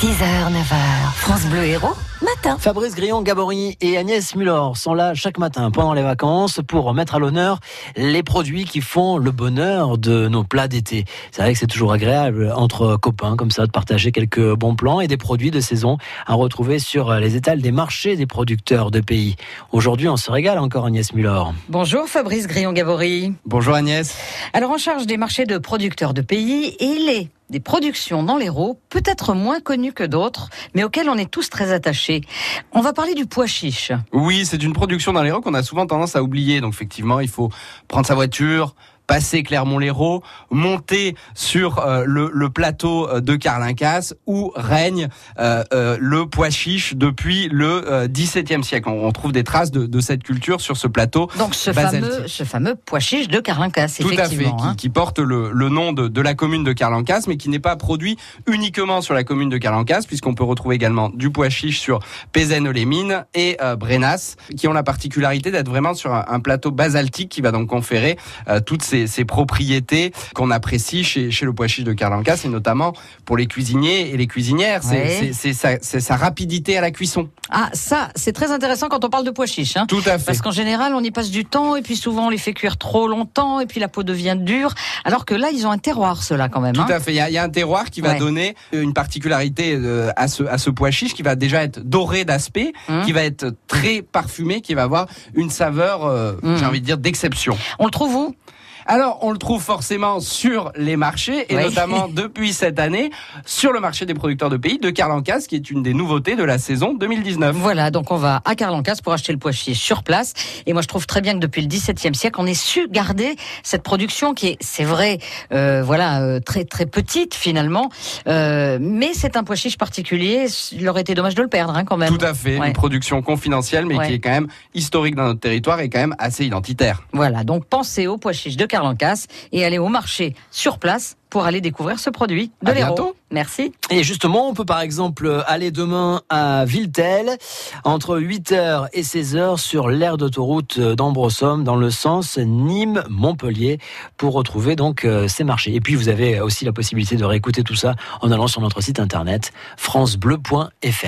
6h, 9h, France Bleu Héros, matin. Fabrice Grillon, Gabory et Agnès Muller sont là chaque matin pendant les vacances pour mettre à l'honneur les produits qui font le bonheur de nos plats d'été. C'est vrai que c'est toujours agréable entre copains comme ça de partager quelques bons plans et des produits de saison à retrouver sur les étals des marchés des producteurs de pays. Aujourd'hui, on se régale encore Agnès Muller. Bonjour Fabrice Grillon-Gabory. Bonjour Agnès. Alors en charge des marchés de producteurs de pays, il est des productions dans l'Hérault, peut-être moins connues que d'autres, mais auxquelles on est tous très attachés. On va parler du pois chiche. Oui, c'est une production dans l'Hérault qu'on a souvent tendance à oublier. Donc effectivement, il faut prendre sa voiture, passer Clermont-Lérault, monter sur euh, le, le, plateau euh, de Carlincas où règne euh, euh, le pois chiche depuis le XVIIe siècle. On, trouve des traces de, de, cette culture sur ce plateau. Donc ce fameux, ce fameux pois chiche de Carlincas, Tout à fait, hein. qui, qui, porte le, le nom de, de, la commune de Carlincas, mais qui n'est pas produit uniquement sur la commune de Carlincas, puisqu'on peut retrouver également du pois chiche sur Pézenne-les-Mines et Brenas, qui ont la particularité d'être vraiment sur un, un, plateau basaltique qui va donc conférer toutes ces ces, propriétés qu'on apprécie chez, chez le pois chiche de Carlancas, et notamment pour les cuisiniers et les cuisinières. C'est sa, sa, rapidité à la cuisson. Ah, ça, c'est très intéressant quand on parle de pois chiche. Hein. Tout à fait. Parce qu'en général, on y passe du temps, et puis souvent, on les fait cuire trop longtemps, et puis la peau devient dure. Alors que là, ils ont un terroir, ceux-là, quand même. Tout hein. à fait. Il y, a, il y, a un terroir qui va ouais. donner une particularité euh, à ce, à ce pois chiche qui va déjà être doré d'aspect, mmh. qui va être très parfumé, qui va avoir une saveur, euh, mmh. j'ai envie de dire, d'exception. On le trouve où? Alors, on le trouve forcément sur les marchés et oui. notamment depuis cette année sur le marché des producteurs de pays de Carlancas, qui est une des nouveautés de la saison 2019. Voilà, donc on va à Carlancas pour acheter le pois chiche sur place. Et moi, je trouve très bien que depuis le XVIIe siècle, on ait su garder cette production qui est, c'est vrai, euh, voilà, euh, très très petite finalement, euh, mais c'est un pois chiche particulier. Il aurait été dommage de le perdre, hein, quand même. Tout à fait, ouais. une production confidentielle, mais ouais. qui est quand même historique dans notre territoire et quand même assez identitaire. Voilà, donc pensez au pois chiche de Carlancas et aller au marché sur place pour aller découvrir ce produit de. Merci. Et justement, on peut par exemple aller demain à Villetel entre 8h et 16h sur l'aire d'autoroute d'Ambrossomme dans le sens Nîmes-Montpellier pour retrouver donc ces marchés. Et puis vous avez aussi la possibilité de réécouter tout ça en allant sur notre site internet francebleu.fr.